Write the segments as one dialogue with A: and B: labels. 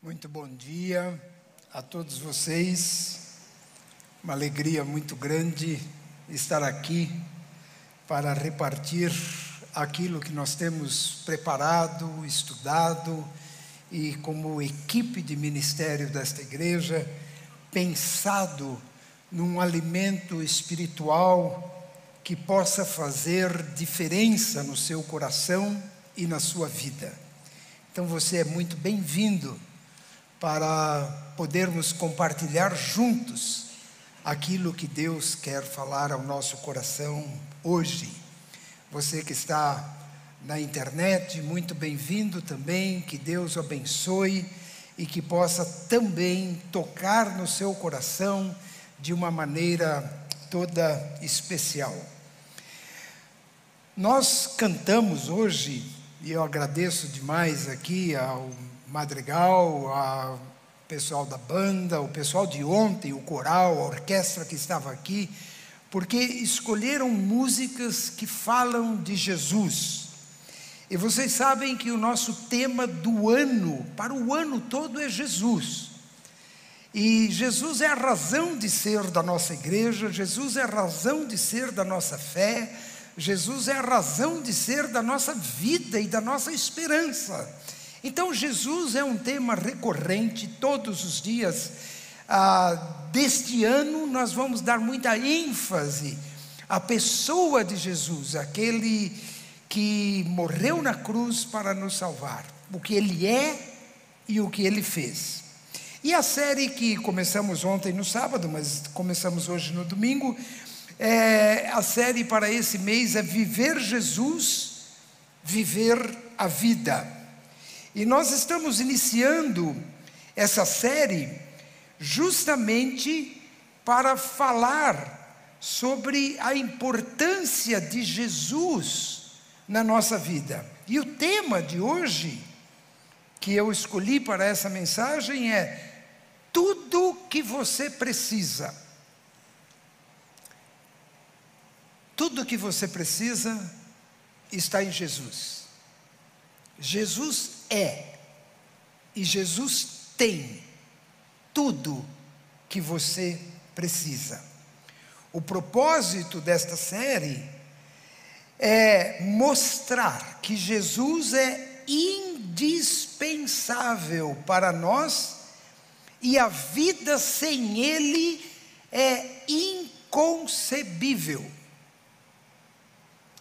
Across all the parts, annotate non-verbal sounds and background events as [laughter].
A: Muito bom dia a todos vocês. Uma alegria muito grande estar aqui para repartir aquilo que nós temos preparado, estudado e, como equipe de ministério desta igreja, pensado num alimento espiritual que possa fazer diferença no seu coração e na sua vida. Então você é muito bem-vindo para podermos compartilhar juntos aquilo que Deus quer falar ao nosso coração hoje. Você que está na internet, muito bem-vindo também, que Deus o abençoe e que possa também tocar no seu coração de uma maneira toda especial. Nós cantamos hoje, e eu agradeço demais aqui ao Madrigal, o pessoal da banda, o pessoal de ontem, o coral, a orquestra que estava aqui, porque escolheram músicas que falam de Jesus. E vocês sabem que o nosso tema do ano, para o ano todo, é Jesus. E Jesus é a razão de ser da nossa igreja, Jesus é a razão de ser da nossa fé, Jesus é a razão de ser da nossa vida e da nossa esperança. Então, Jesus é um tema recorrente todos os dias. Ah, deste ano, nós vamos dar muita ênfase à pessoa de Jesus, aquele que morreu na cruz para nos salvar, o que ele é e o que ele fez. E a série que começamos ontem no sábado, mas começamos hoje no domingo, é, a série para esse mês é Viver Jesus, Viver a Vida. E nós estamos iniciando essa série justamente para falar sobre a importância de Jesus na nossa vida. E o tema de hoje que eu escolhi para essa mensagem é tudo que você precisa. Tudo que você precisa está em Jesus. Jesus é e Jesus tem tudo que você precisa. O propósito desta série é mostrar que Jesus é indispensável para nós e a vida sem Ele é inconcebível.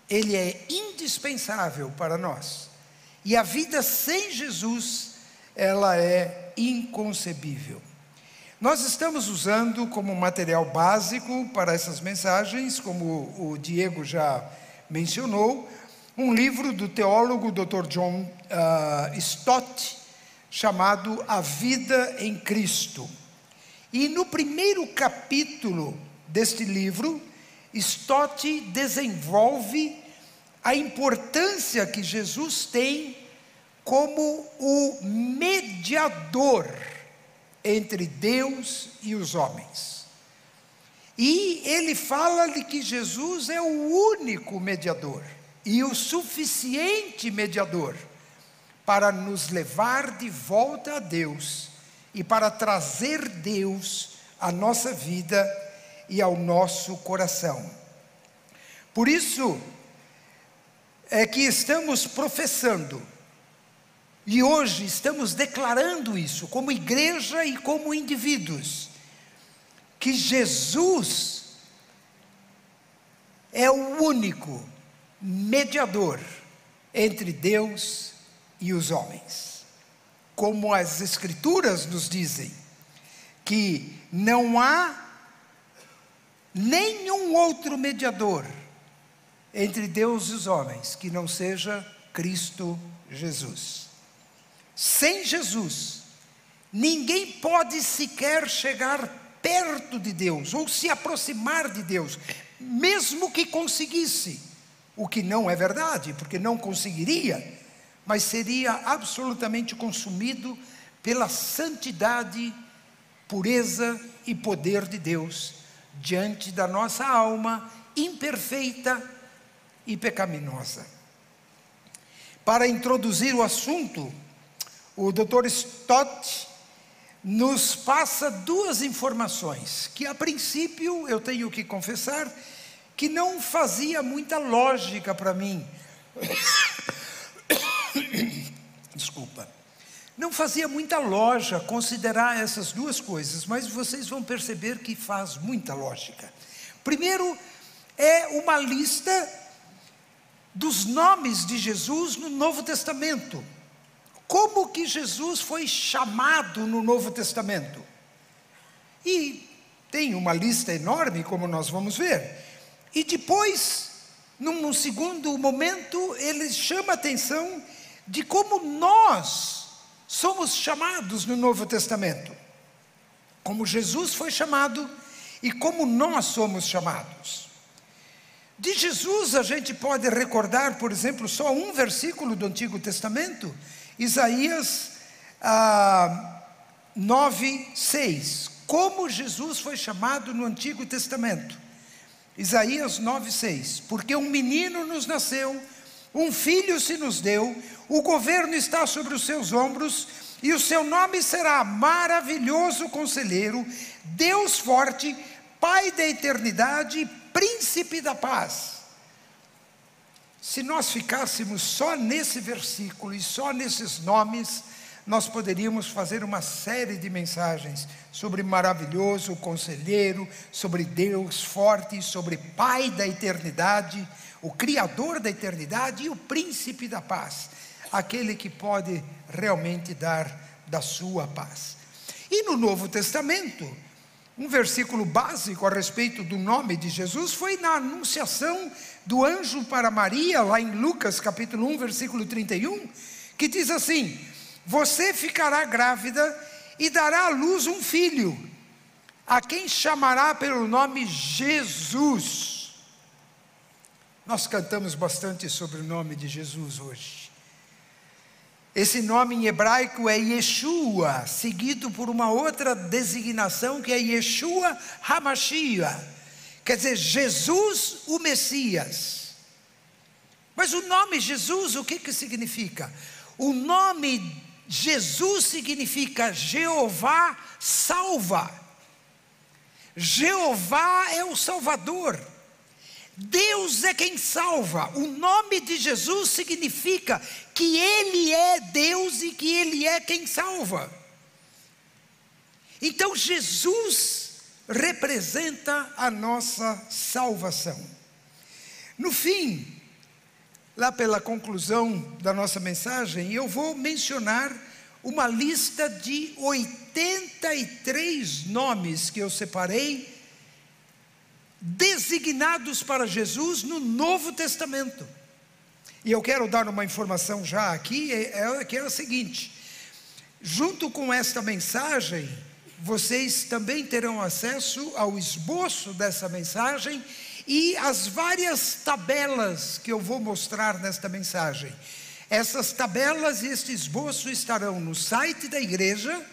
A: Ele é indispensável para nós. E a vida sem Jesus, ela é inconcebível. Nós estamos usando como material básico para essas mensagens, como o Diego já mencionou, um livro do teólogo Dr. John uh, Stott, chamado A Vida em Cristo. E no primeiro capítulo deste livro, Stott desenvolve a importância que Jesus tem como o mediador entre Deus e os homens. E ele fala de que Jesus é o único mediador e o suficiente mediador para nos levar de volta a Deus e para trazer Deus à nossa vida e ao nosso coração. Por isso é que estamos professando e hoje estamos declarando isso, como igreja e como indivíduos, que Jesus é o único mediador entre Deus e os homens. Como as Escrituras nos dizem, que não há nenhum outro mediador entre Deus e os homens que não seja Cristo Jesus. Sem Jesus, ninguém pode sequer chegar perto de Deus ou se aproximar de Deus, mesmo que conseguisse, o que não é verdade, porque não conseguiria, mas seria absolutamente consumido pela santidade, pureza e poder de Deus diante da nossa alma imperfeita e pecaminosa. Para introduzir o assunto, o Dr. Stott nos passa duas informações que, a princípio, eu tenho que confessar, que não fazia muita lógica para mim. [coughs] Desculpa. Não fazia muita lógica considerar essas duas coisas, mas vocês vão perceber que faz muita lógica. Primeiro, é uma lista dos nomes de Jesus no Novo Testamento. Como que Jesus foi chamado no Novo Testamento? E tem uma lista enorme, como nós vamos ver. E depois, num segundo momento, ele chama a atenção de como nós somos chamados no Novo Testamento. Como Jesus foi chamado e como nós somos chamados. De Jesus a gente pode recordar, por exemplo, só um versículo do Antigo Testamento, Isaías ah, 9, 6. Como Jesus foi chamado no Antigo Testamento. Isaías 9, 6. Porque um menino nos nasceu, um filho se nos deu, o governo está sobre os seus ombros, e o seu nome será Maravilhoso Conselheiro, Deus Forte, Pai da Eternidade, Príncipe da Paz. Se nós ficássemos só nesse versículo e só nesses nomes, nós poderíamos fazer uma série de mensagens sobre maravilhoso conselheiro, sobre Deus forte, sobre Pai da eternidade, o Criador da eternidade e o Príncipe da paz aquele que pode realmente dar da sua paz. E no Novo Testamento, um versículo básico a respeito do nome de Jesus foi na anunciação do anjo para Maria, lá em Lucas capítulo 1, versículo 31, que diz assim: Você ficará grávida e dará à luz um filho, a quem chamará pelo nome Jesus. Nós cantamos bastante sobre o nome de Jesus hoje. Esse nome em hebraico é Yeshua, seguido por uma outra designação que é Yeshua Hamashiach, quer dizer, Jesus o Messias. Mas o nome Jesus, o que, que significa? O nome Jesus significa Jeová salva. Jeová é o Salvador. Deus é quem salva. O nome de Jesus significa que Ele é Deus e que Ele é quem salva. Então Jesus representa a nossa salvação. No fim, lá pela conclusão da nossa mensagem, eu vou mencionar uma lista de 83 nomes que eu separei designados para Jesus no Novo Testamento. E eu quero dar uma informação já aqui, é, é, que é a seguinte: junto com esta mensagem, vocês também terão acesso ao esboço dessa mensagem e as várias tabelas que eu vou mostrar nesta mensagem. Essas tabelas e este esboço estarão no site da igreja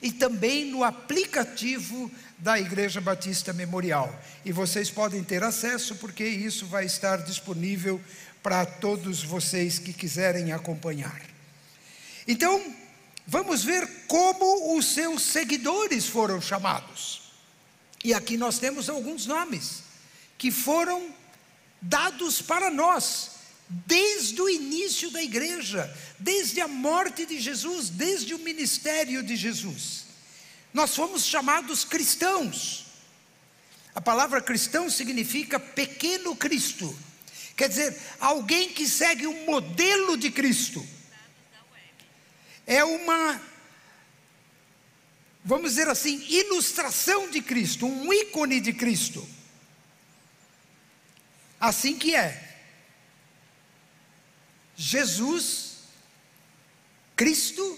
A: e também no aplicativo da Igreja Batista Memorial. E vocês podem ter acesso, porque isso vai estar disponível para todos vocês que quiserem acompanhar. Então, vamos ver como os seus seguidores foram chamados. E aqui nós temos alguns nomes que foram dados para nós desde o início da igreja, desde a morte de Jesus, desde o ministério de Jesus. Nós fomos chamados cristãos. A palavra cristão significa pequeno Cristo. Quer dizer, alguém que segue um modelo de Cristo. É uma, vamos dizer assim, ilustração de Cristo, um ícone de Cristo. Assim que é. Jesus, Cristo,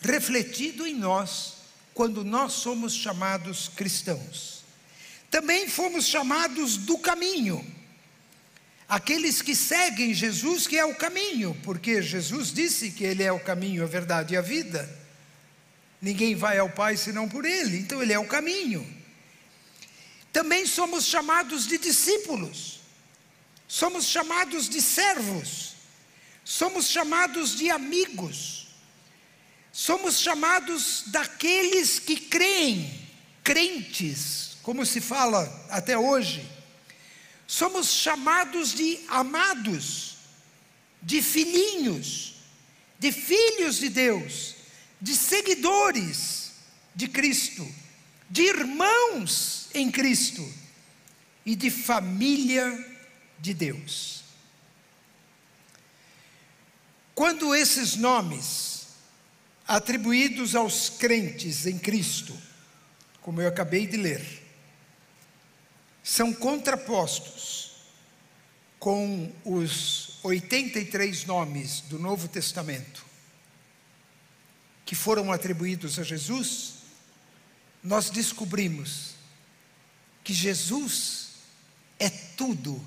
A: refletido em nós quando nós somos chamados cristãos. Também fomos chamados do caminho. Aqueles que seguem Jesus, que é o caminho, porque Jesus disse que Ele é o caminho, a verdade e a vida. Ninguém vai ao Pai senão por Ele, então Ele é o caminho. Também somos chamados de discípulos, somos chamados de servos, somos chamados de amigos Somos chamados daqueles que creem, crentes, como se fala até hoje. Somos chamados de amados, de filhinhos, de filhos de Deus, de seguidores de Cristo, de irmãos em Cristo e de família de Deus. Quando esses nomes atribuídos aos crentes em Cristo, como eu acabei de ler, são contrapostos com os 83 nomes do Novo Testamento que foram atribuídos a Jesus, nós descobrimos que Jesus é tudo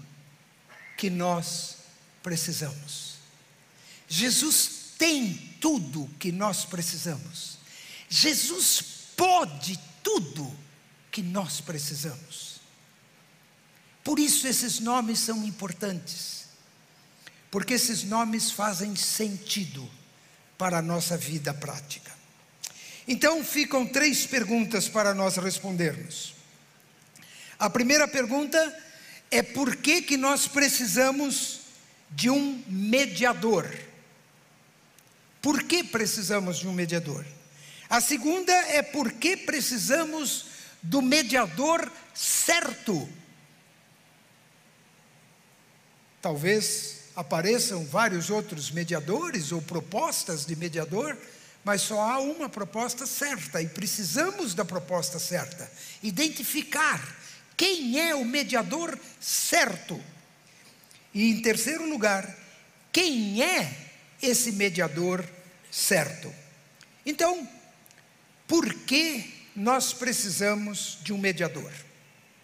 A: que nós precisamos. Jesus tem tudo que nós precisamos. Jesus pode tudo que nós precisamos. Por isso esses nomes são importantes, porque esses nomes fazem sentido para a nossa vida prática. Então ficam três perguntas para nós respondermos. A primeira pergunta é por que, que nós precisamos de um mediador? Por que precisamos de um mediador? A segunda é por que precisamos do mediador certo. Talvez apareçam vários outros mediadores ou propostas de mediador, mas só há uma proposta certa e precisamos da proposta certa. Identificar quem é o mediador certo. E em terceiro lugar, quem é esse mediador certo. Então, por que nós precisamos de um mediador?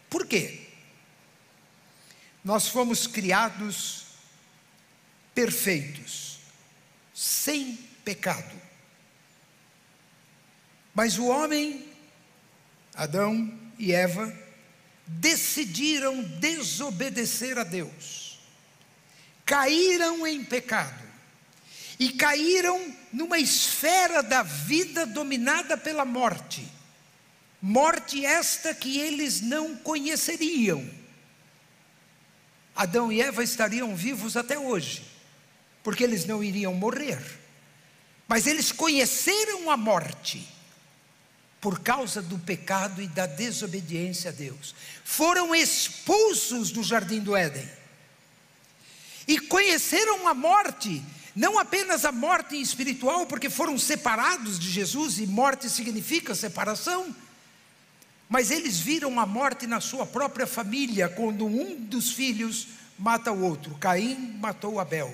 A: Por quê? Nós fomos criados perfeitos, sem pecado. Mas o homem, Adão e Eva, decidiram desobedecer a Deus, caíram em pecado e caíram numa esfera da vida dominada pela morte. Morte esta que eles não conheceriam. Adão e Eva estariam vivos até hoje porque eles não iriam morrer. Mas eles conheceram a morte por causa do pecado e da desobediência a Deus. Foram expulsos do jardim do Éden. E conheceram a morte, não apenas a morte espiritual, porque foram separados de Jesus e morte significa separação, mas eles viram a morte na sua própria família, quando um dos filhos mata o outro. Caim matou Abel.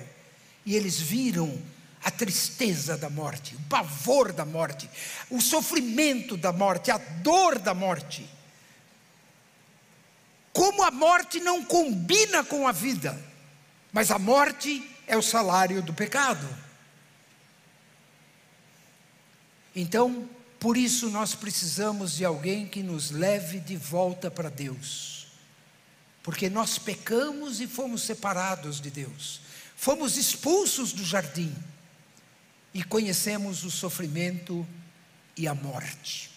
A: E eles viram a tristeza da morte, o pavor da morte, o sofrimento da morte, a dor da morte. Como a morte não combina com a vida, mas a morte é o salário do pecado. Então, por isso nós precisamos de alguém que nos leve de volta para Deus. Porque nós pecamos e fomos separados de Deus. Fomos expulsos do jardim e conhecemos o sofrimento e a morte.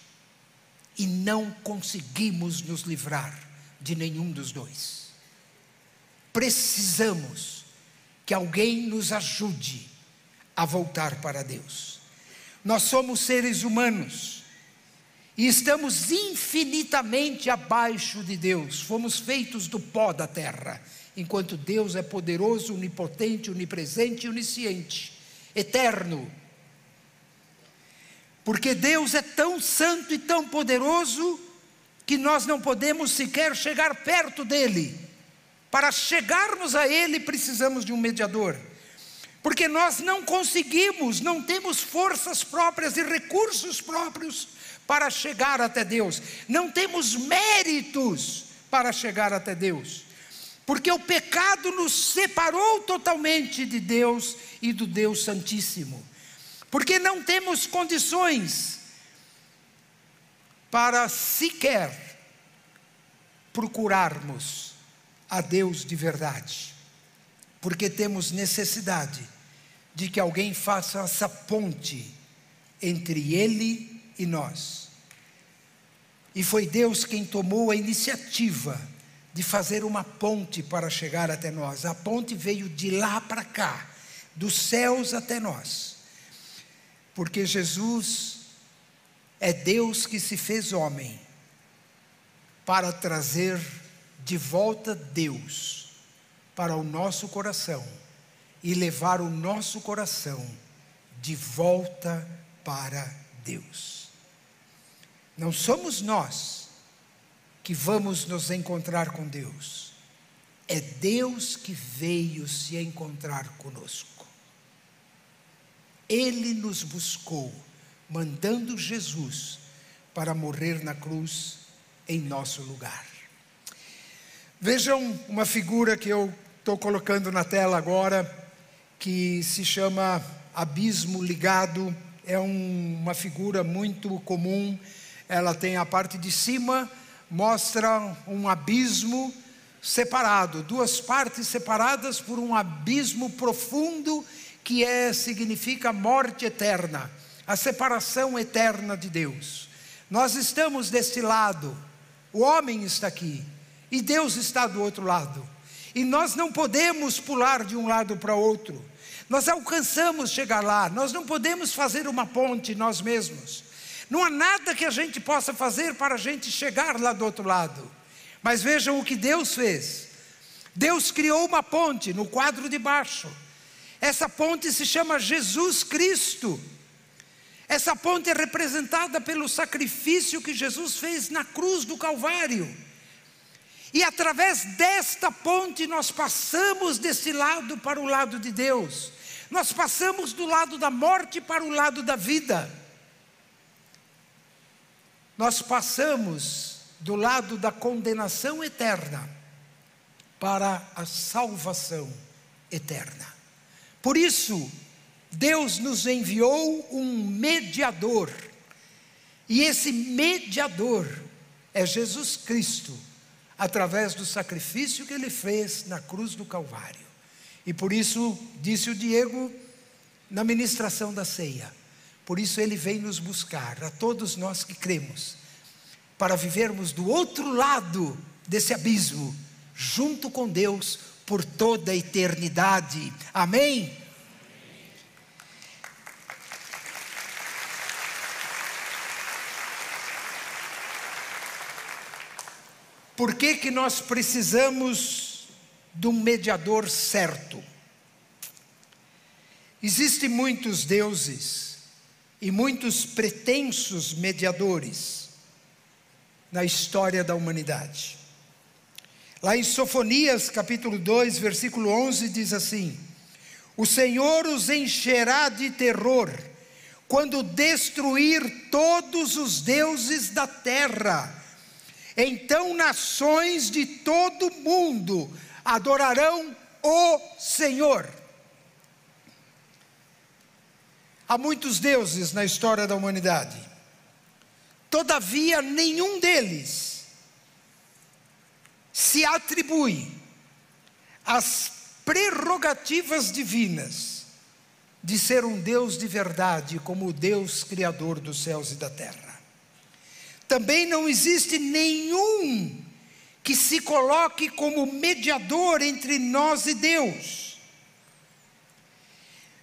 A: E não conseguimos nos livrar de nenhum dos dois. Precisamos que alguém nos ajude a voltar para Deus. Nós somos seres humanos e estamos infinitamente abaixo de Deus, fomos feitos do pó da terra enquanto Deus é poderoso, onipotente, onipresente e onisciente, eterno. Porque Deus é tão santo e tão poderoso que nós não podemos sequer chegar perto dele. Para chegarmos a ele, precisamos de um mediador. Porque nós não conseguimos, não temos forças próprias e recursos próprios para chegar até Deus. Não temos méritos para chegar até Deus. Porque o pecado nos separou totalmente de Deus e do Deus Santíssimo, porque não temos condições para sequer procurarmos a Deus de verdade, porque temos necessidade de que alguém faça essa ponte entre Ele e nós. E foi Deus quem tomou a iniciativa de fazer uma ponte para chegar até nós. A ponte veio de lá para cá, dos céus até nós. Porque Jesus é Deus que se fez homem para trazer de volta Deus para o nosso coração e levar o nosso coração de volta para Deus. Não somos nós que vamos nos encontrar com Deus, é Deus que veio se encontrar conosco. Ele nos buscou, mandando Jesus para morrer na cruz em nosso lugar. Vejam uma figura que eu estou colocando na tela agora, que se chama Abismo Ligado. É um, uma figura muito comum. Ela tem a parte de cima, mostra um abismo separado, duas partes separadas por um abismo profundo que é significa morte eterna, a separação eterna de Deus. Nós estamos deste lado, o homem está aqui, e Deus está do outro lado. E nós não podemos pular de um lado para outro. Nós alcançamos chegar lá, nós não podemos fazer uma ponte nós mesmos. Não há nada que a gente possa fazer para a gente chegar lá do outro lado. Mas vejam o que Deus fez. Deus criou uma ponte no quadro de baixo. Essa ponte se chama Jesus Cristo. Essa ponte é representada pelo sacrifício que Jesus fez na cruz do Calvário. E através desta ponte nós passamos desse lado para o lado de Deus. Nós passamos do lado da morte para o lado da vida. Nós passamos do lado da condenação eterna para a salvação eterna. Por isso, Deus nos enviou um mediador. E esse mediador é Jesus Cristo através do sacrifício que ele fez na cruz do Calvário. E por isso, disse o Diego na ministração da ceia, por isso ele vem nos buscar, a todos nós que cremos, para vivermos do outro lado desse abismo, junto com Deus por toda a eternidade. Amém? Por que, que nós precisamos de um mediador certo? Existem muitos deuses e muitos pretensos mediadores na história da humanidade. Lá em Sofonias, capítulo 2, versículo 11, diz assim: O Senhor os encherá de terror quando destruir todos os deuses da terra então nações de todo mundo adorarão o Senhor. Há muitos deuses na história da humanidade. Todavia, nenhum deles se atribui as prerrogativas divinas de ser um Deus de verdade, como o Deus Criador dos céus e da terra. Também não existe nenhum que se coloque como mediador entre nós e Deus.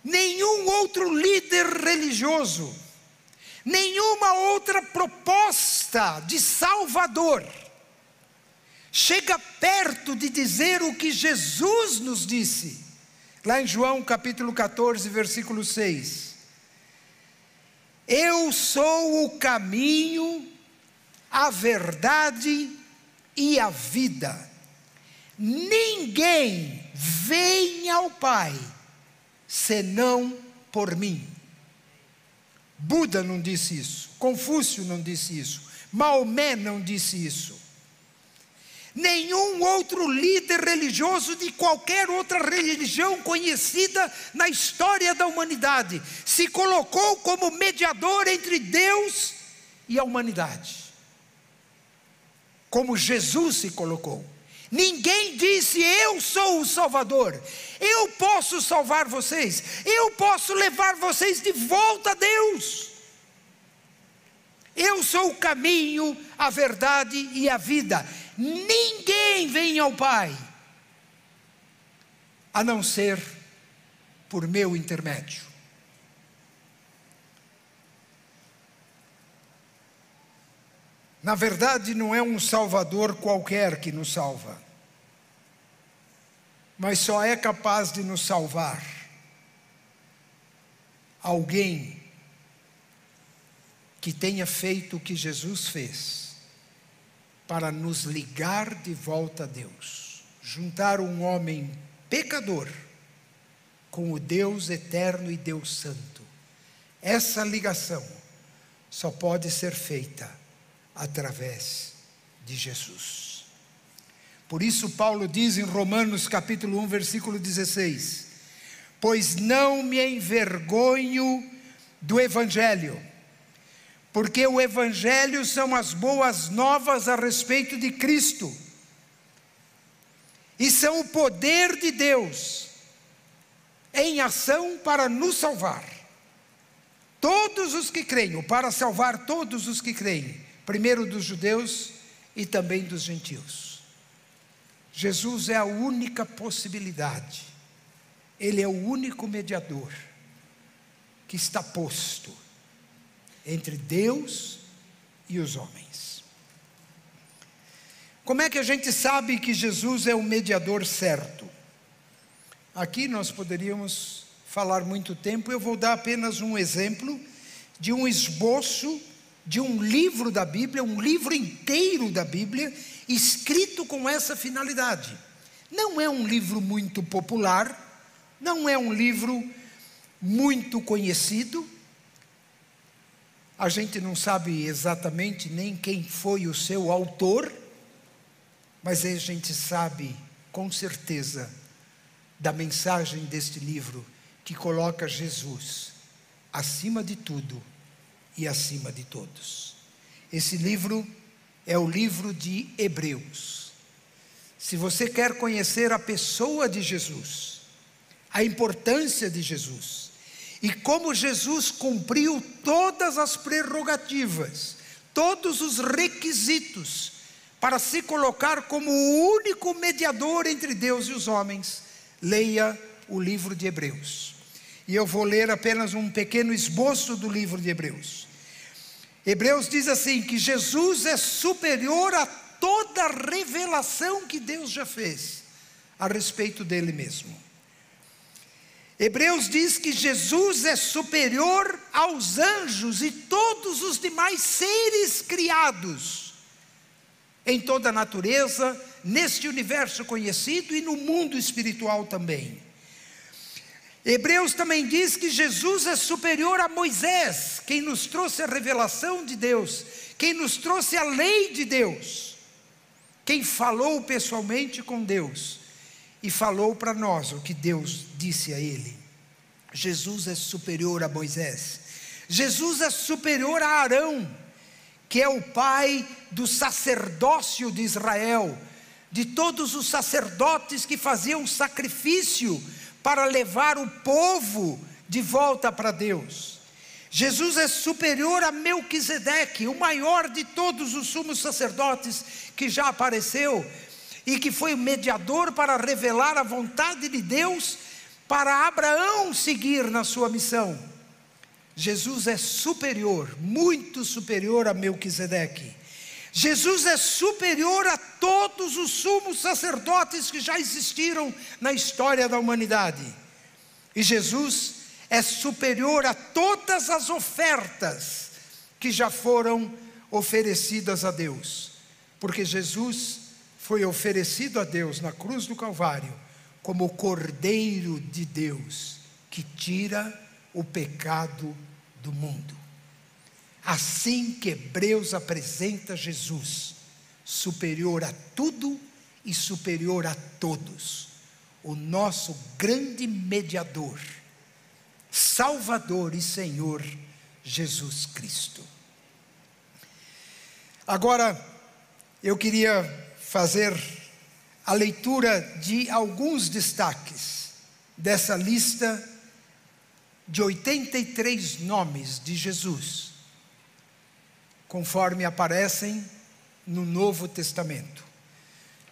A: Nenhum outro líder religioso, nenhuma outra proposta de Salvador chega perto de dizer o que Jesus nos disse, lá em João capítulo 14, versículo 6. Eu sou o caminho, a verdade e a vida. Ninguém vem ao Pai senão por mim. Buda não disse isso, Confúcio não disse isso, Maomé não disse isso. Nenhum outro líder religioso de qualquer outra religião conhecida na história da humanidade se colocou como mediador entre Deus e a humanidade como Jesus se colocou. Ninguém disse eu sou o Salvador, eu posso salvar vocês, eu posso levar vocês de volta a Deus. sou o caminho, a verdade e a vida. Ninguém vem ao Pai a não ser por meu intermédio. Na verdade, não é um Salvador qualquer que nos salva, mas só é capaz de nos salvar alguém que tenha feito o que Jesus fez para nos ligar de volta a Deus, juntar um homem pecador com o Deus eterno e Deus santo. Essa ligação só pode ser feita através de Jesus. Por isso, Paulo diz em Romanos capítulo 1, versículo 16: Pois não me envergonho do Evangelho, porque o Evangelho são as boas novas a respeito de Cristo, e são o poder de Deus em ação para nos salvar. Todos os que creem, para salvar todos os que creem, primeiro dos judeus e também dos gentios. Jesus é a única possibilidade, Ele é o único mediador que está posto entre Deus e os homens. Como é que a gente sabe que Jesus é o mediador certo? Aqui nós poderíamos falar muito tempo, eu vou dar apenas um exemplo de um esboço de um livro da Bíblia, um livro inteiro da Bíblia, escrito com essa finalidade. Não é um livro muito popular, não é um livro muito conhecido, a gente não sabe exatamente nem quem foi o seu autor, mas a gente sabe com certeza da mensagem deste livro que coloca Jesus acima de tudo e acima de todos. Esse livro é o livro de Hebreus. Se você quer conhecer a pessoa de Jesus, a importância de Jesus e como Jesus cumpriu todas as prerrogativas, todos os requisitos para se colocar como o único mediador entre Deus e os homens, leia o livro de Hebreus. E eu vou ler apenas um pequeno esboço do livro de Hebreus. Hebreus diz assim: que Jesus é superior a toda revelação que Deus já fez a respeito dele mesmo. Hebreus diz que Jesus é superior aos anjos e todos os demais seres criados em toda a natureza, neste universo conhecido e no mundo espiritual também. Hebreus também diz que Jesus é superior a Moisés, quem nos trouxe a revelação de Deus, quem nos trouxe a lei de Deus, quem falou pessoalmente com Deus e falou para nós o que Deus disse a ele. Jesus é superior a Moisés. Jesus é superior a Arão, que é o pai do sacerdócio de Israel, de todos os sacerdotes que faziam sacrifício para levar o povo de volta para Deus. Jesus é superior a Melquisedeque, o maior de todos os sumos sacerdotes que já apareceu e que foi o mediador para revelar a vontade de Deus para Abraão seguir na sua missão. Jesus é superior, muito superior a Melquisedeque. Jesus é superior a todos os sumos sacerdotes que já existiram na história da humanidade. E Jesus é superior a todas as ofertas que já foram oferecidas a Deus. Porque Jesus foi oferecido a Deus na cruz do Calvário como o Cordeiro de Deus que tira o pecado do mundo. Assim que Hebreus apresenta Jesus, superior a tudo e superior a todos, o nosso grande mediador, Salvador e Senhor Jesus Cristo. Agora, eu queria fazer a leitura de alguns destaques dessa lista de 83 nomes de Jesus conforme aparecem no Novo Testamento.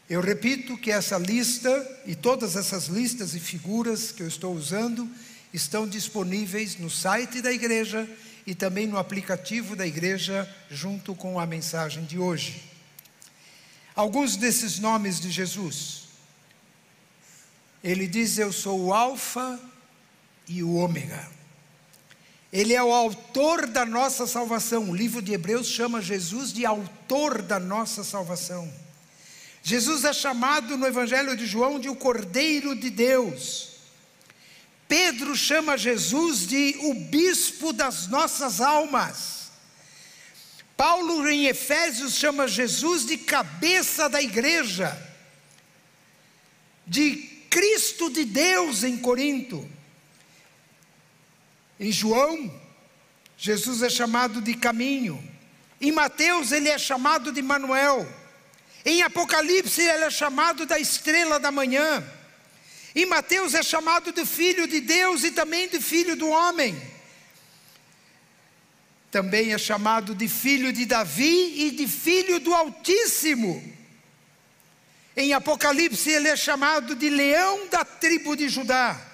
A: Eu repito que essa lista e todas essas listas e figuras que eu estou usando estão disponíveis no site da igreja e também no aplicativo da igreja, junto com a mensagem de hoje. Alguns desses nomes de Jesus. Ele diz: Eu sou o Alfa e o Ômega. Ele é o autor da nossa salvação. O livro de Hebreus chama Jesus de autor da nossa salvação. Jesus é chamado no Evangelho de João de o Cordeiro de Deus. Pedro chama Jesus de o bispo das nossas almas. Paulo em Efésios chama Jesus de cabeça da igreja, de Cristo de Deus em Corinto. Em João, Jesus é chamado de caminho. Em Mateus, ele é chamado de Manuel. Em Apocalipse, ele é chamado da estrela da manhã. Em Mateus, é chamado de filho de Deus e também de filho do homem. Também é chamado de filho de Davi e de filho do Altíssimo. Em Apocalipse, ele é chamado de leão da tribo de Judá.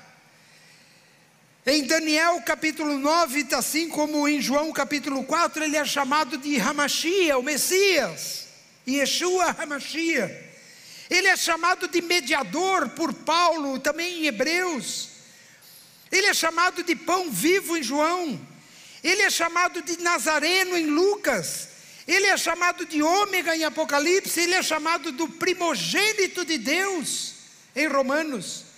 A: Em Daniel capítulo 9, assim como em João capítulo 4, ele é chamado de Hamashia, o Messias. Yeshua Hamashia. Ele é chamado de mediador por Paulo, também em Hebreus. Ele é chamado de pão vivo em João. Ele é chamado de Nazareno em Lucas. Ele é chamado de ômega em Apocalipse. Ele é chamado do primogênito de Deus em Romanos.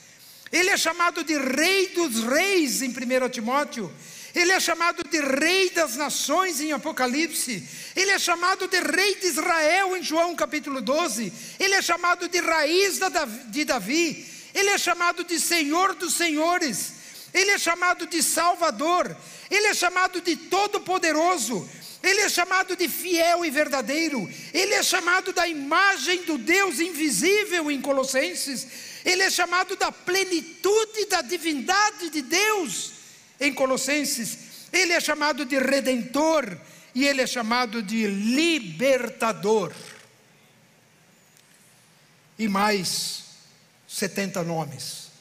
A: Ele é chamado de Rei dos Reis em 1 Timóteo. Ele é chamado de Rei das Nações em Apocalipse. Ele é chamado de Rei de Israel em João capítulo 12. Ele é chamado de Raiz de Davi. Ele é chamado de Senhor dos Senhores. Ele é chamado de Salvador. Ele é chamado de Todo-Poderoso. Ele é chamado de fiel e verdadeiro. Ele é chamado da imagem do Deus invisível em Colossenses. Ele é chamado da plenitude da divindade de Deus em Colossenses. Ele é chamado de redentor e ele é chamado de libertador. E mais 70 nomes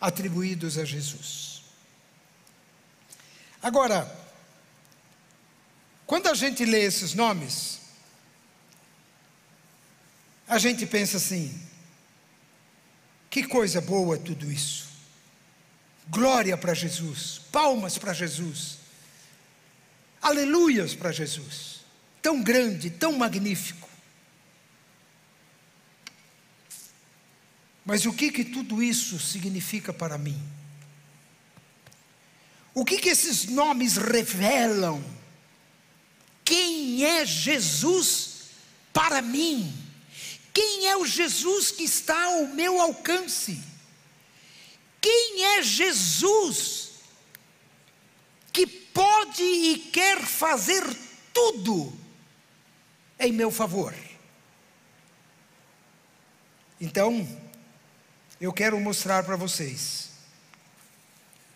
A: atribuídos a Jesus. Agora, quando a gente lê esses nomes, a gente pensa assim: que coisa boa tudo isso. Glória para Jesus, palmas para Jesus, aleluias para Jesus. Tão grande, tão magnífico. Mas o que que tudo isso significa para mim? O que que esses nomes revelam? Quem é Jesus para mim? Quem é o Jesus que está ao meu alcance? Quem é Jesus que pode e quer fazer tudo em meu favor? Então, eu quero mostrar para vocês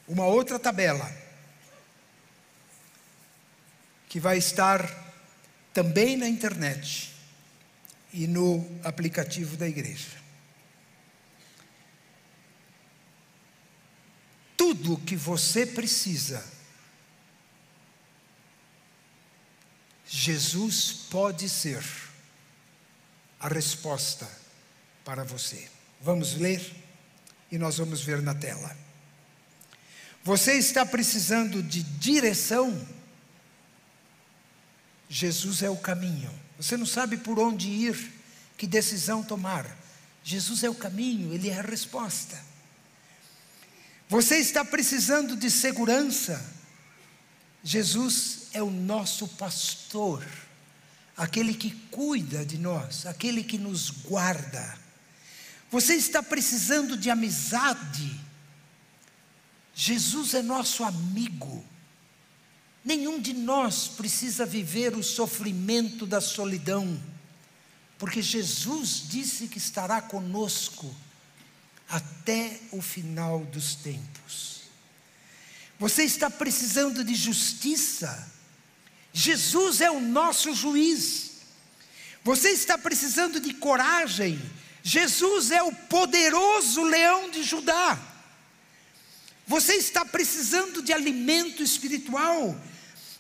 A: uma outra tabela que vai estar também na internet e no aplicativo da igreja. tudo que você precisa, Jesus pode ser a resposta para você. Vamos ler e nós vamos ver na tela. Você está precisando de direção? Jesus é o caminho. Você não sabe por onde ir, que decisão tomar. Jesus é o caminho, Ele é a resposta. Você está precisando de segurança? Jesus é o nosso pastor, aquele que cuida de nós, aquele que nos guarda. Você está precisando de amizade? Jesus é nosso amigo. Nenhum de nós precisa viver o sofrimento da solidão, porque Jesus disse que estará conosco até o final dos tempos. Você está precisando de justiça? Jesus é o nosso juiz. Você está precisando de coragem. Jesus é o poderoso leão de Judá. Você está precisando de alimento espiritual.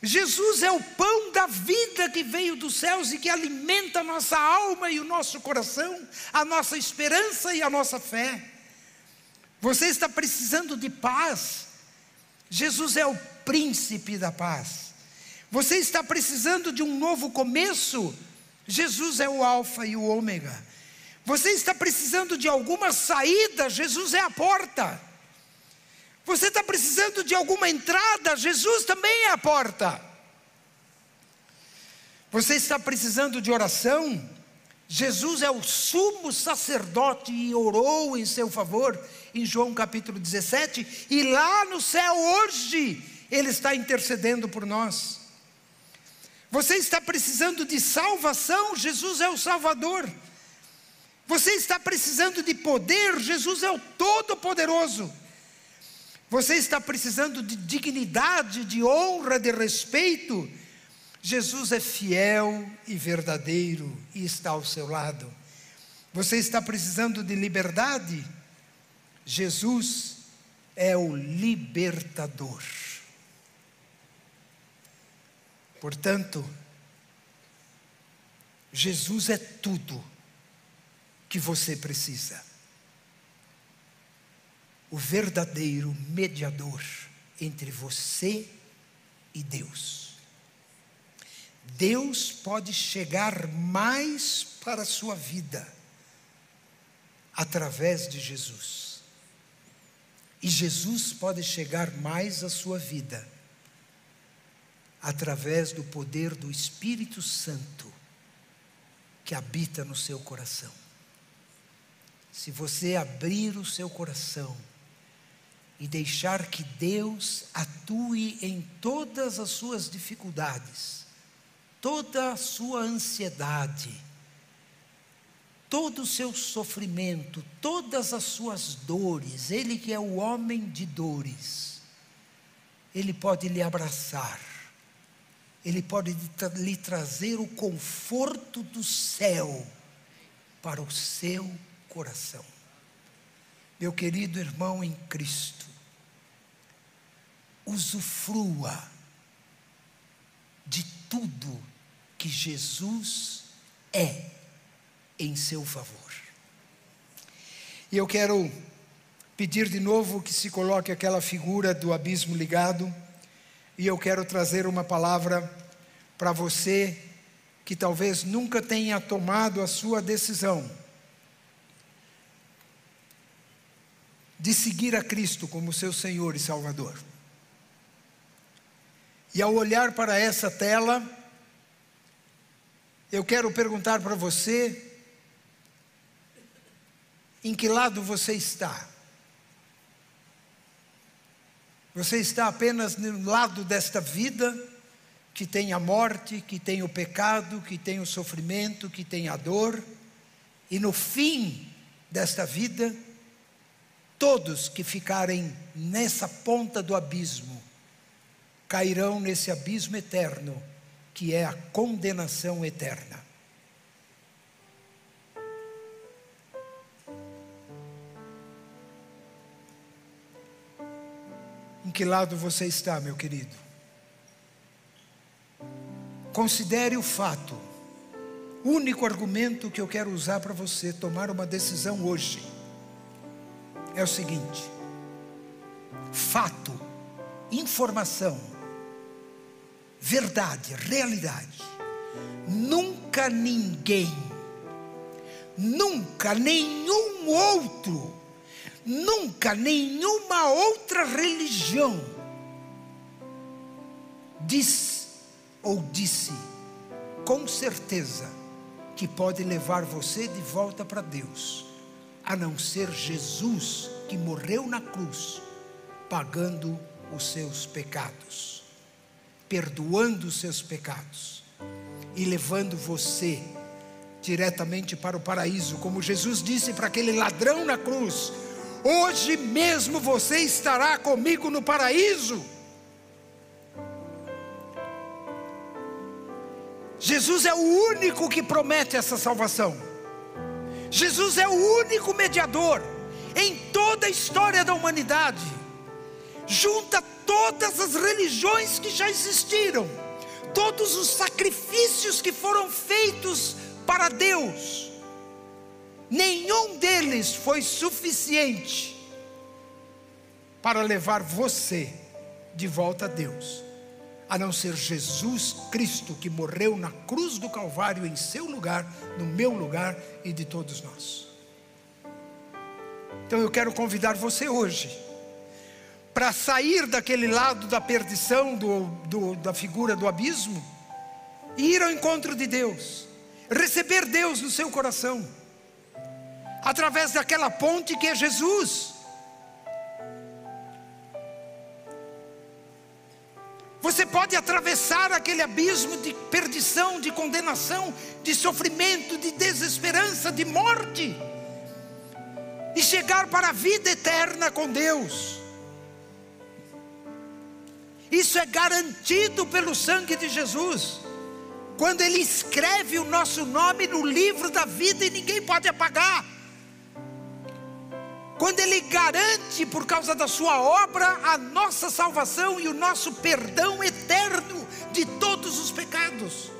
A: Jesus é o pão da vida que veio dos céus e que alimenta a nossa alma e o nosso coração, a nossa esperança e a nossa fé. Você está precisando de paz. Jesus é o príncipe da paz. Você está precisando de um novo começo. Jesus é o Alfa e o Ômega. Você está precisando de alguma saída. Jesus é a porta. Você está precisando de alguma entrada, Jesus também é a porta. Você está precisando de oração, Jesus é o sumo sacerdote e orou em seu favor, em João capítulo 17, e lá no céu hoje, Ele está intercedendo por nós. Você está precisando de salvação, Jesus é o Salvador. Você está precisando de poder, Jesus é o Todo-Poderoso. Você está precisando de dignidade, de honra, de respeito? Jesus é fiel e verdadeiro e está ao seu lado. Você está precisando de liberdade? Jesus é o libertador. Portanto, Jesus é tudo que você precisa o verdadeiro mediador entre você e Deus. Deus pode chegar mais para a sua vida através de Jesus. E Jesus pode chegar mais à sua vida através do poder do Espírito Santo que habita no seu coração. Se você abrir o seu coração, e deixar que Deus atue em todas as suas dificuldades, toda a sua ansiedade, todo o seu sofrimento, todas as suas dores, Ele que é o homem de dores, Ele pode lhe abraçar, Ele pode lhe trazer o conforto do céu para o seu coração. Meu querido irmão em Cristo, usufrua de tudo que Jesus é em seu favor. E eu quero pedir de novo que se coloque aquela figura do abismo ligado, e eu quero trazer uma palavra para você que talvez nunca tenha tomado a sua decisão de seguir a Cristo como seu Senhor e Salvador. E ao olhar para essa tela, eu quero perguntar para você: em que lado você está? Você está apenas no lado desta vida, que tem a morte, que tem o pecado, que tem o sofrimento, que tem a dor, e no fim desta vida, Todos que ficarem nessa ponta do abismo cairão nesse abismo eterno, que é a condenação eterna. Em que lado você está, meu querido? Considere o fato, o único argumento que eu quero usar para você tomar uma decisão hoje é o seguinte: fato, informação, verdade, realidade. Nunca ninguém, nunca nenhum outro, nunca nenhuma outra religião diz ou disse com certeza que pode levar você de volta para Deus a não ser Jesus que morreu na cruz, pagando os seus pecados, perdoando os seus pecados e levando você diretamente para o paraíso, como Jesus disse para aquele ladrão na cruz: Hoje mesmo você estará comigo no paraíso. Jesus é o único que promete essa salvação. Jesus é o único mediador em toda a história da humanidade. Junta todas as religiões que já existiram, todos os sacrifícios que foram feitos para Deus. Nenhum deles foi suficiente para levar você de volta a Deus a não ser Jesus Cristo que morreu na cruz do Calvário em seu lugar, no meu lugar e de todos nós. Então eu quero convidar você hoje para sair daquele lado da perdição, do, do, da figura do abismo, e ir ao encontro de Deus, receber Deus no seu coração, através daquela ponte que é Jesus. Você pode atravessar aquele abismo de perdição, de condenação, de sofrimento, de desesperança, de morte, e chegar para a vida eterna com Deus. Isso é garantido pelo sangue de Jesus. Quando Ele escreve o nosso nome no livro da vida e ninguém pode apagar quando Ele garante, por causa da Sua obra, a nossa salvação e o nosso perdão eterno de todos os pecados.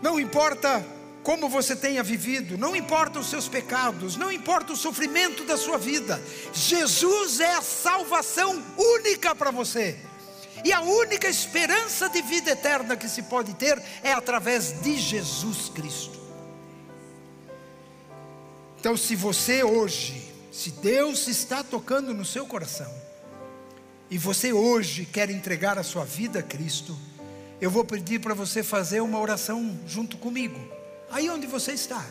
A: Não importa como você tenha vivido, não importa os seus pecados, não importa o sofrimento da sua vida, Jesus é a salvação única para você. E a única esperança de vida eterna que se pode ter é através de Jesus Cristo. Então, se você hoje, se Deus está tocando no seu coração, e você hoje quer entregar a sua vida a Cristo, eu vou pedir para você fazer uma oração junto comigo, aí onde você está.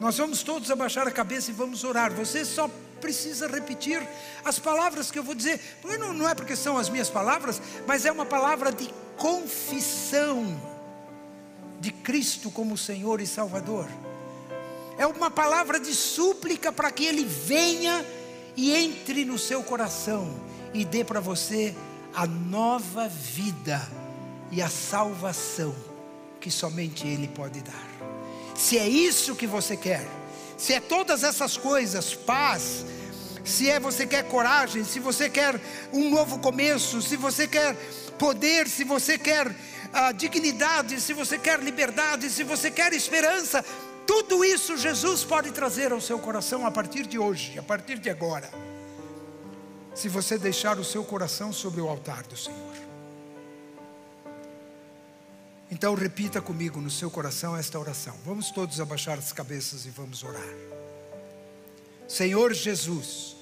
A: Nós vamos todos abaixar a cabeça e vamos orar. Você só precisa repetir as palavras que eu vou dizer. Não, não é porque são as minhas palavras, mas é uma palavra de confissão de Cristo como Senhor e Salvador é uma palavra de súplica para que Ele venha e entre no seu coração e dê para você a nova vida e a salvação que somente Ele pode dar. Se é isso que você quer, se é todas essas coisas, paz, se é você quer coragem, se você quer um novo começo, se você quer poder, se você quer a ah, dignidade, se você quer liberdade, se você quer esperança, tudo isso Jesus pode trazer ao seu coração a partir de hoje, a partir de agora. Se você deixar o seu coração sobre o altar do Senhor. Então repita comigo no seu coração esta oração. Vamos todos abaixar as cabeças e vamos orar. Senhor Jesus,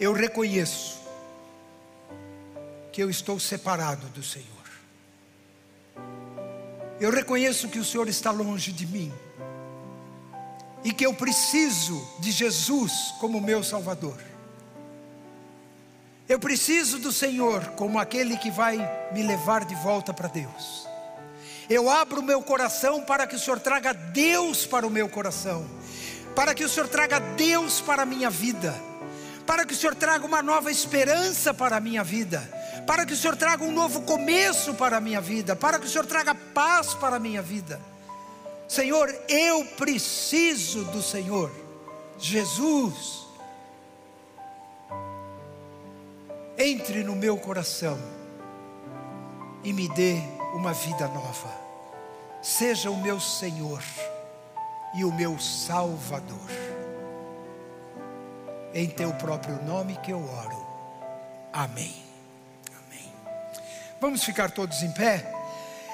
A: eu reconheço que eu estou separado do Senhor. Eu reconheço que o Senhor está longe de mim e que eu preciso de Jesus como meu Salvador. Eu preciso do Senhor como aquele que vai me levar de volta para Deus. Eu abro o meu coração para que o Senhor traga Deus para o meu coração, para que o Senhor traga Deus para a minha vida, para que o Senhor traga uma nova esperança para a minha vida para que o Senhor traga um novo começo para a minha vida, para que o Senhor traga paz para a minha vida. Senhor, eu preciso do Senhor, Jesus. Entre no meu coração e me dê uma vida nova. Seja o meu Senhor e o meu Salvador. Em teu próprio nome que eu oro. Amém. Vamos ficar todos em pé?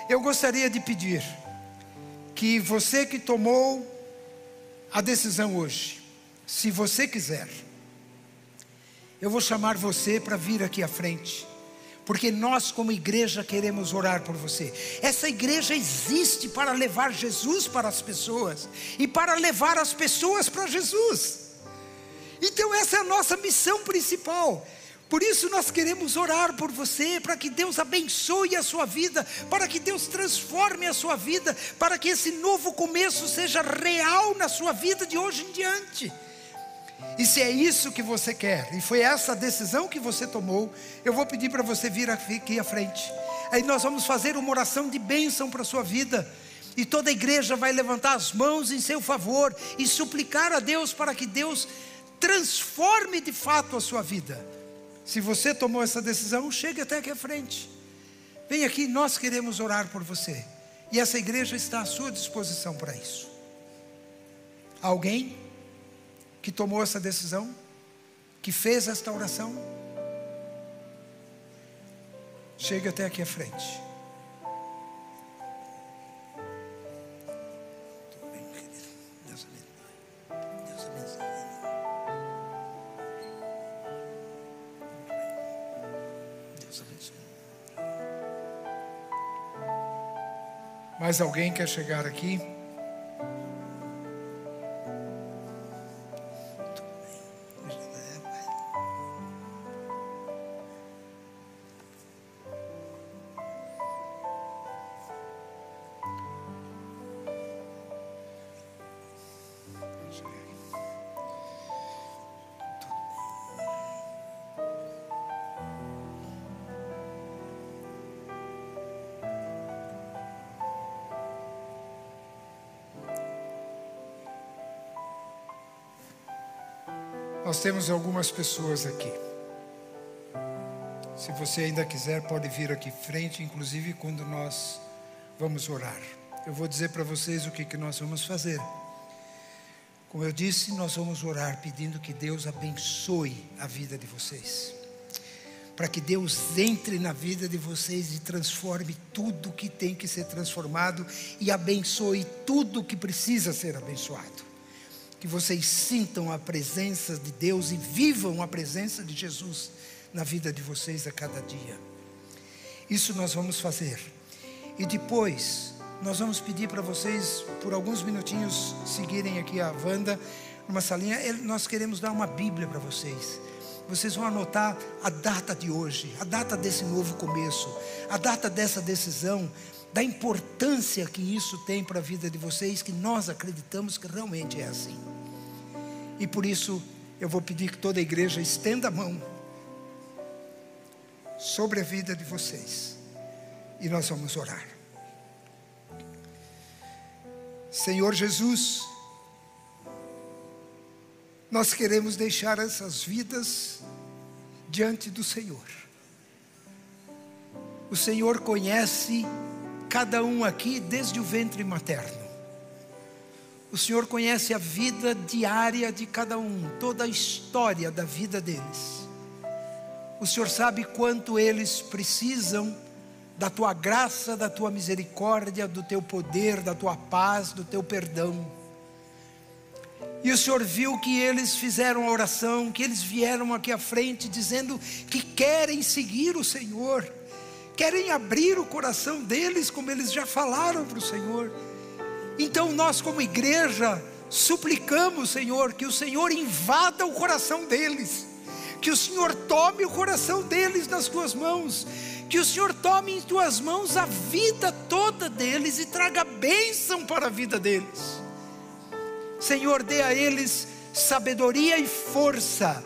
A: Eu gostaria de pedir que você que tomou a decisão hoje, se você quiser, eu vou chamar você para vir aqui à frente, porque nós, como igreja, queremos orar por você. Essa igreja existe para levar Jesus para as pessoas e para levar as pessoas para Jesus. Então, essa é a nossa missão principal por isso nós queremos orar por você, para que Deus abençoe a sua vida, para que Deus transforme a sua vida, para que esse novo começo seja real na sua vida de hoje em diante. E se é isso que você quer, e foi essa decisão que você tomou, eu vou pedir para você vir aqui à frente. Aí nós vamos fazer uma oração de bênção para a sua vida. E toda a igreja vai levantar as mãos em seu favor e suplicar a Deus para que Deus transforme de fato a sua vida. Se você tomou essa decisão, chegue até aqui à frente. Vem aqui, nós queremos orar por você. E essa igreja está à sua disposição para isso. Alguém que tomou essa decisão, que fez esta oração, chegue até aqui à frente. Mais alguém quer chegar aqui? Temos algumas pessoas aqui. Se você ainda quiser, pode vir aqui frente, inclusive quando nós vamos orar. Eu vou dizer para vocês o que, que nós vamos fazer. Como eu disse, nós vamos orar pedindo que Deus abençoe a vida de vocês. Para que Deus entre na vida de vocês e transforme tudo que tem que ser transformado e abençoe tudo que precisa ser abençoado que vocês sintam a presença de Deus e vivam a presença de Jesus na vida de vocês a cada dia. Isso nós vamos fazer. E depois, nós vamos pedir para vocês, por alguns minutinhos, seguirem aqui a Wanda, numa salinha. Nós queremos dar uma Bíblia para vocês. Vocês vão anotar a data de hoje, a data desse novo começo, a data dessa decisão, da importância que isso tem para a vida de vocês, que nós acreditamos que realmente é assim. E por isso eu vou pedir que toda a igreja estenda a mão sobre a vida de vocês. E nós vamos orar. Senhor Jesus, nós queremos deixar essas vidas diante do Senhor. O Senhor conhece cada um aqui desde o ventre materno. O Senhor conhece a vida diária de cada um, toda a história da vida deles. O Senhor sabe quanto eles precisam da tua graça, da tua misericórdia, do teu poder, da tua paz, do teu perdão. E o Senhor viu que eles fizeram a oração, que eles vieram aqui à frente dizendo que querem seguir o Senhor querem abrir o coração deles, como eles já falaram para o Senhor. Então nós, como igreja, suplicamos, Senhor, que o Senhor invada o coração deles, que o Senhor tome o coração deles nas tuas mãos, que o Senhor tome em tuas mãos a vida toda deles e traga bênção para a vida deles. Senhor, dê a eles sabedoria e força,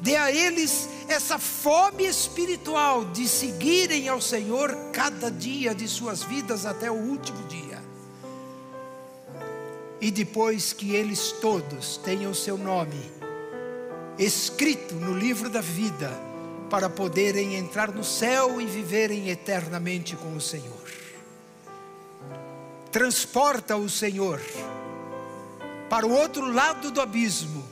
A: dê a eles essa fome espiritual de seguirem ao Senhor cada dia de suas vidas até o último dia. E depois que eles todos tenham seu nome escrito no livro da vida, para poderem entrar no céu e viverem eternamente com o Senhor. Transporta o Senhor para o outro lado do abismo,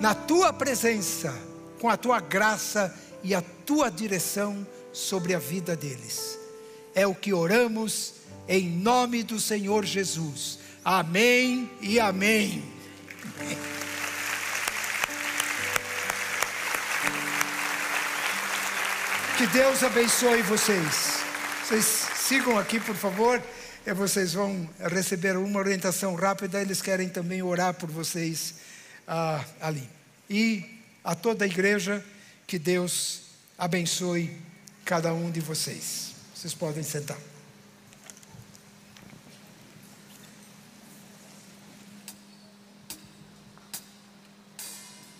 A: na tua presença com a tua graça e a tua direção sobre a vida deles. É o que oramos em nome do Senhor Jesus. Amém e amém. Que Deus abençoe vocês. Vocês sigam aqui, por favor. E vocês vão receber uma orientação rápida. Eles querem também orar por vocês ah, ali. E a toda a igreja, que Deus abençoe cada um de vocês. Vocês podem sentar.